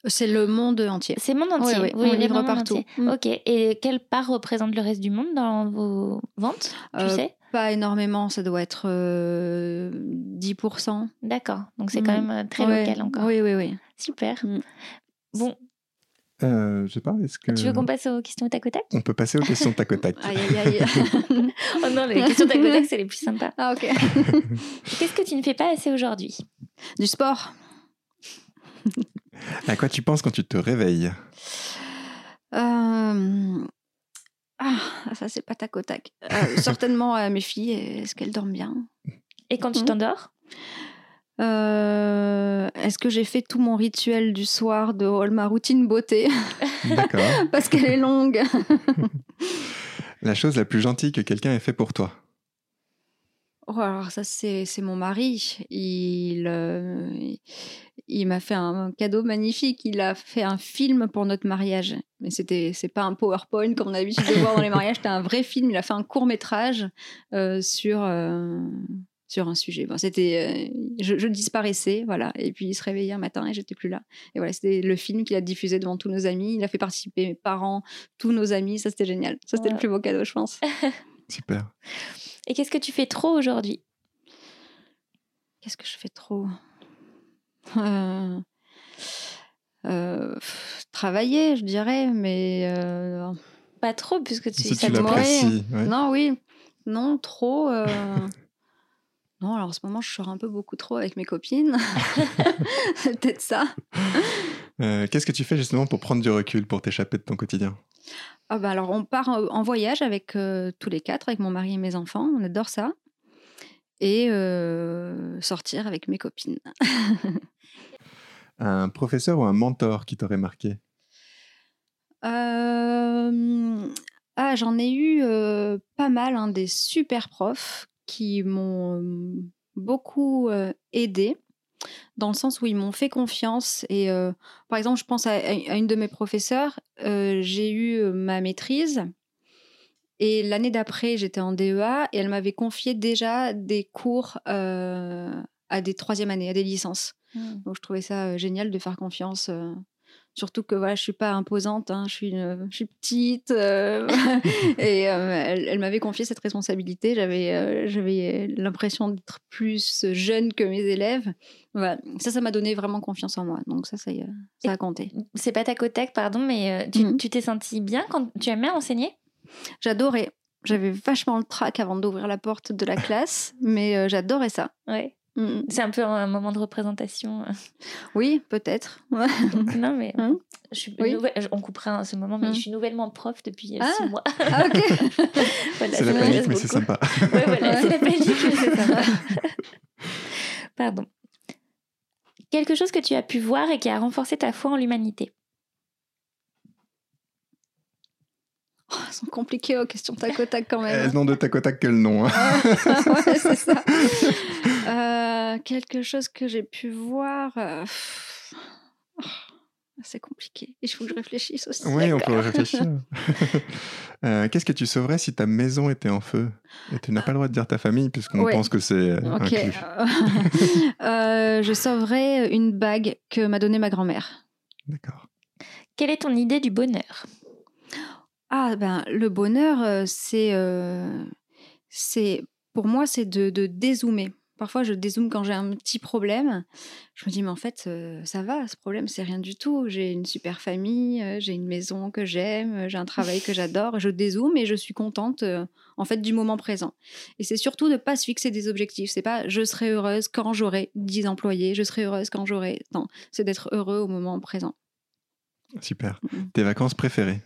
C'est le monde entier. C'est le monde entier. Oui, on livre partout. Mm. Ok. Et quelle part représente le reste du monde dans vos ventes Tu sais? pas énormément, ça doit être 10%. Euh, D'accord, donc c'est quand mm. même euh, très local encore. Oui, oui, oui. Super. Mm. Bon. Euh, je sais pas, est-ce que... Tu veux qu'on passe aux questions tac au tac? On peut passer aux questions tac au tac. aïe, aïe, aïe. oh non, les questions tac au tac, c'est les plus sympas. Ah, ok. Qu'est-ce que tu ne fais pas assez aujourd'hui? Du sport. À quoi tu penses quand tu te réveilles? Euh, ah, ça, c'est pas tac au tac. Euh, certainement à mes filles, est-ce qu'elles dorment bien? Et quand tu mmh. t'endors? Euh, Est-ce que j'ai fait tout mon rituel du soir de ma routine beauté D'accord. Parce qu'elle est longue? la chose la plus gentille que quelqu'un ait fait pour toi? Oh, alors ça c'est mon mari. Il, euh, il m'a fait un cadeau magnifique. Il a fait un film pour notre mariage. Mais c'était c'est pas un PowerPoint comme on a l'habitude de voir dans les mariages. C'était un vrai film. Il a fait un court métrage euh, sur euh, sur un sujet. Bon, c'était, je, disparaissais, voilà, et puis il se réveillait un matin et j'étais plus là. Et voilà, c'était le film qu'il a diffusé devant tous nos amis. Il a fait participer mes parents, tous nos amis. Ça, c'était génial. Ça, c'était le plus beau cadeau, je pense. Super. Et qu'est-ce que tu fais trop aujourd'hui? Qu'est-ce que je fais trop? euh, euh, Travailler, je dirais, mais euh, pas trop puisque tu, si tu l'apprécies. Non, oui, non, trop. Non, alors en ce moment, je sors un peu beaucoup trop avec mes copines. C'est peut-être ça. Qu'est-ce que tu fais justement pour prendre du recul, pour t'échapper de ton quotidien? Ah bah alors, on part en voyage avec tous les quatre, avec mon mari et mes enfants. On adore ça et sortir avec mes copines. un professeur ou un mentor qui t'aurait marqué? Ah, j'en ai eu pas mal, hein, des super profs qui m'ont beaucoup aidé dans le sens où ils m'ont fait confiance. Et par exemple, je pense à, une de mes professeurs, j'ai eu ma maîtrise et l'année d'après, j'étais en DEA et elle m'avait confié déjà des cours euh, à des troisième années, à des licences. Hmm. Donc je trouvais ça génial de faire confiance. Surtout que voilà, je suis pas imposante, hein, je, suis je suis petite. et elle, m'avait confié cette responsabilité. J'avais j'avais l'impression d'être plus jeune que mes élèves. Voilà. Ça, ça m'a donné vraiment confiance en moi. Donc ça, ça, ça a compté. C'est pas ta cotec, pardon, mais hmm. tu t'es sentie bien quand tu aimais enseigner? J'adorais. J'avais vachement le trac avant d'ouvrir la porte de la classe, mais j'adorais ça. Ouais. Mm, mm. C'est un peu un moment de représentation. Oui, peut-être. non, mais hein? je suis on coupera ce moment, mais hein je suis nouvellement prof depuis euh, six ah. mois. Ah, ok. c'est la panique, mais c'est sympa. ouais, voilà, c'est la panique, mais c'est sympa. Pardon. Quelque chose que tu as pu voir et qui a renforcé ta foi en l'humanité. Oh, elles sont compliquées aux questions tac au tac quand même. Elles n'ont de tac au tac que le nom. Hein. ouais, c'est ça. Euh, quelque chose que j'ai pu voir. Euh, oh, c'est compliqué. Il faut que je réfléchisse aussi. Oui, on peut réfléchir. Euh, qu'est-ce que tu sauverais si ta maison était en feu Et tu n'as pas le droit de dire ta famille puisqu'on pense que c'est Ok. je sauverais une bague que m'a donnée ma grand-mère. D'accord. Quelle est ton idée du bonheur? Ah ben le bonheur, c'est c'est pour moi c'est de, de, dézoomer. Parfois je dézoome quand j'ai un petit problème. Je me dis mais en fait ça va, ce problème c'est rien du tout. J'ai une super famille, j'ai une maison que j'aime, j'ai un travail que j'adore. Je dézoome et je suis contente en fait du moment présent. Et c'est surtout de pas se fixer des objectifs. C'est pas je serai heureuse quand j'aurai 10 employés, je serai heureuse quand j'aurai. Non, c'est d'être heureux au moment présent. Super. Mmh Tes vacances préférées?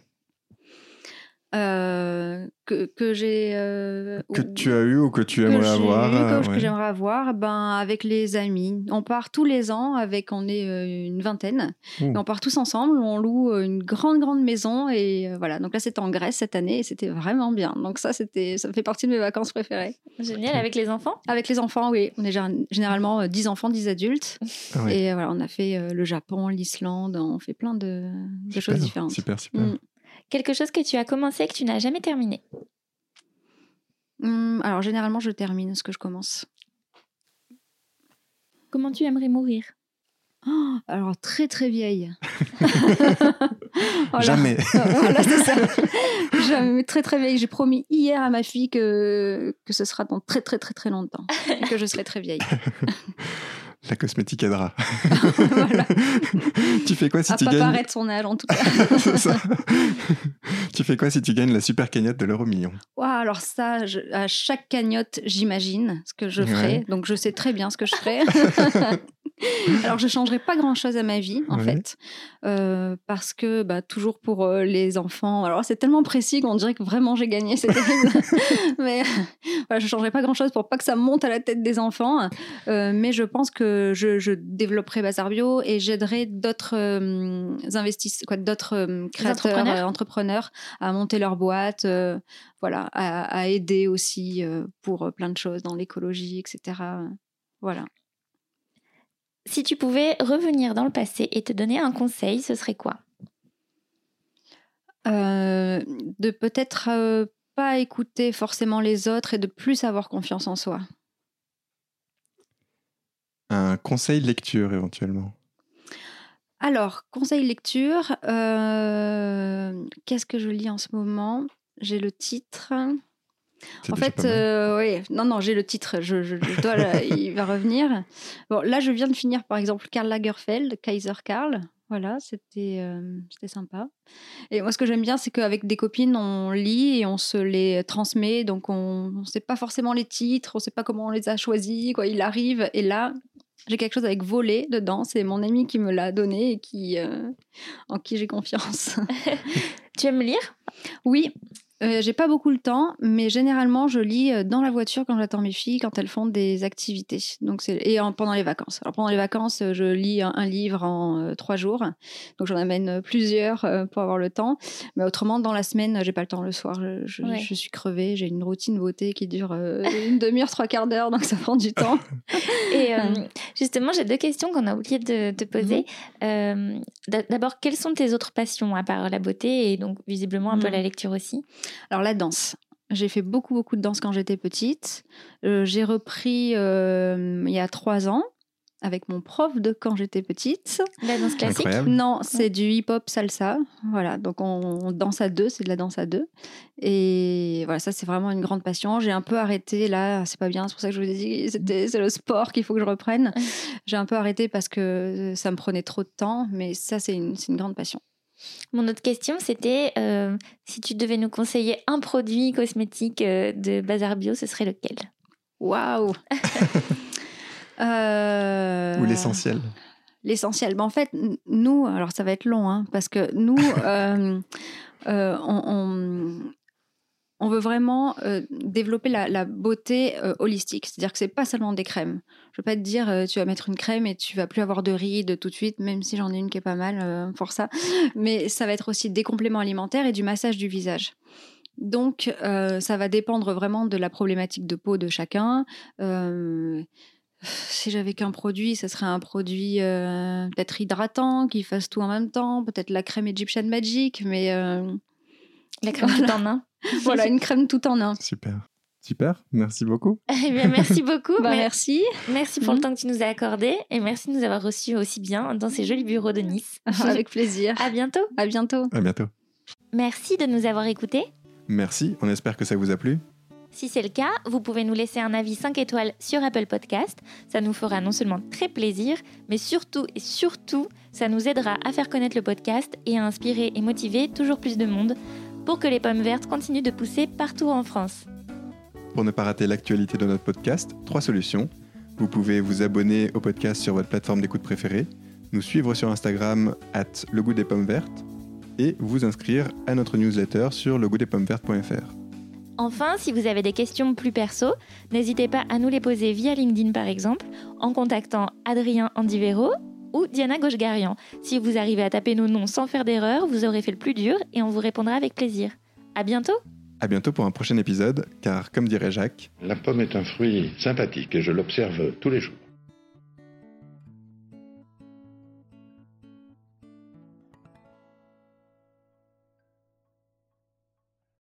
Euh, que, que j'ai euh, que tu as eu ou que tu aimerais avoir eu, que, que j'aimerais avoir ben avec les amis. On part tous les ans avec on est euh, une vingtaine et on part tous ensemble on loue une grande grande maison et voilà. Donc là c'était en Grèce cette année et c'était vraiment bien. Donc ça c'était ça fait partie de mes vacances préférées. Génial avec les enfants? Avec les enfants oui. On est généralement 10 enfants 10 adultes. Ah et voilà on a fait le Japon l'Islande on fait plein de, choses différentes. Super super. Mm. Quelque chose que tu as commencé et que tu n'as jamais terminé hum, Alors, généralement, je termine ce que je commence. Comment tu aimerais mourir oh, alors très très vieille. Jamais. voilà, c'est ça. Jamais très très vieille. J'ai promis hier à ma fille que, que ce sera dans très très très très longtemps et que je serai très vieille. La cosmétique aidera. tu fais quoi si à tu pas gagnes paraître son âge en tout cas. ça. tu fais quoi si tu gagnes la super cagnotte de l'euro million? Alors ça, à chaque cagnotte, j'imagine ce que je ferai. Donc je sais très bien ce que je ferai. Alors, je changerai pas grand-chose à ma vie, en fait, euh, parce que bah, toujours pour euh, les enfants. Alors, c'est tellement précis qu'on dirait que vraiment j'ai gagné, terrible. mais voilà, je changerai pas grand-chose pour pas que ça monte à la tête des enfants. Euh, mais je pense que je, je développerai Bazar Bio et j'aiderai d'autres investisseurs, quoi, d'autres créateurs, entrepreneurs. entrepreneurs. à monter leur boîte, voilà, à, à, aider aussi pour plein de choses dans l'écologie, etc. Voilà. Si tu pouvais revenir dans le passé et te donner un conseil, ce serait quoi? Euh, De peut-être euh, pas écouter forcément les autres et de plus avoir confiance en soi. un conseil lecture éventuellement Alors, conseil lecture, euh, qu'est-ce que je lis en ce moment? J'ai le titre. En fait, euh, oui, non, non, j'ai le titre, je, je, dois, il va revenir. Bon, là, je viens de finir, par exemple, Karl Lagerfeld, Kaiser Karl. Voilà, c'était euh, c'était sympa. Et moi, ce que j'aime bien, c'est qu'avec des copines, on lit et on se les transmet. Donc, on ne sait pas forcément les titres, on ne sait pas comment on les a choisis. Quoi. Il arrive, et là, j'ai quelque chose avec voler dedans. C'est mon ami qui me l'a donné et qui, euh, en qui j'ai confiance. tu aimes lire? Oui, euh, j'ai pas beaucoup le temps, mais généralement je lis euh, dans la voiture quand j'attends mes filles quand elles font des activités. Donc c'est et pendant les vacances. Alors pendant les vacances, euh, je lis un, livre en trois jours, donc j'en amène plusieurs pour avoir le temps. Mais autrement, dans la semaine, j'ai pas le temps. Le soir, je, suis crevée. J'ai une routine beauté qui dure une demi-heure, trois quarts d'heure, donc ça prend du temps. et justement, j'ai deux questions qu'on a oublié de te poser. Mhm. D'abord, quelles sont tes autres passions à part la beauté et donc visiblement un peu la lecture aussi? Alors la danse. J'ai fait beaucoup, beaucoup de danse quand j'étais petite. Euh, j'ai repris euh, il y a trois ans avec mon prof de quand j'étais petite. La danse classique Non, c'est du hip-hop salsa. Voilà, donc on, danse à deux, c'est de la danse à deux. Et voilà, ça c'est vraiment une grande passion. J'ai un peu arrêté là, c'est pas bien, c'est pour ça que je vous ai dit, c'est le sport qu'il faut que je reprenne. J'ai un peu arrêté parce que ça me prenait trop de temps, mais ça c'est une grande passion. Mon autre question, c'était euh, si tu devais nous conseiller un produit cosmétique euh, de Bazar Bio, ce serait lequel? Waouh! Euh, Ou l'essentiel. L'essentiel. Ben, en fait, nous, alors ça va être long, hein, parce que nous, on, on veut vraiment euh, développer la, beauté euh, holistique. C'est-à-dire que c'est pas seulement des crèmes. Je veux pas te dire euh, tu vas mettre une crème et tu vas plus avoir de rides tout de suite, même si j'en ai une qui est pas mal pour ça. Mais ça va être aussi des compléments alimentaires et du massage du visage. Donc ça va dépendre vraiment de la problématique de peau de chacun. si j'avais qu'un produit, ce serait un produit peut-être hydratant qui fasse tout en même temps, peut-être la crème Egyptian Magic, mais la crème tout en un. voilà, une crème tout en un. Super. Super, merci beaucoup. Eh bien, merci beaucoup. bah, merci. Merci pour le mhm. temps que tu nous as accordé et merci de nous avoir reçus aussi bien dans ces jolis bureaux de Nice. Avec plaisir. À bientôt. À bientôt. À bientôt. Merci de nous avoir écoutés. Merci, on espère que ça vous a plu. Si c'est le cas, vous pouvez nous laisser un avis 5 étoiles sur Apple Podcast. Ça nous fera non seulement très plaisir, mais surtout et surtout, ça nous aidera à faire connaître le podcast et à inspirer et motiver toujours plus de monde pour que les pommes vertes continuent de pousser partout en France. Pour ne pas rater l'actualité de notre podcast, trois solutions. Vous pouvez vous abonner au podcast sur votre plateforme d'écoute préférée, nous suivre sur Instagram at le goût des pommes vertes et vous inscrire à notre newsletter sur legoûtdespommes-vertes.fr. Enfin, si vous avez des questions plus perso, n'hésitez pas à nous les poser via LinkedIn par exemple, en contactant Adrien Andivero ou Diana Gauchegarian. Si vous arrivez à taper nos noms sans faire d'erreur, vous aurez fait le plus dur et on vous répondra avec plaisir. À bientôt À bientôt pour un prochain épisode, car comme dirait Jacques, la pomme est un fruit sympathique et je l'observe tous les jours.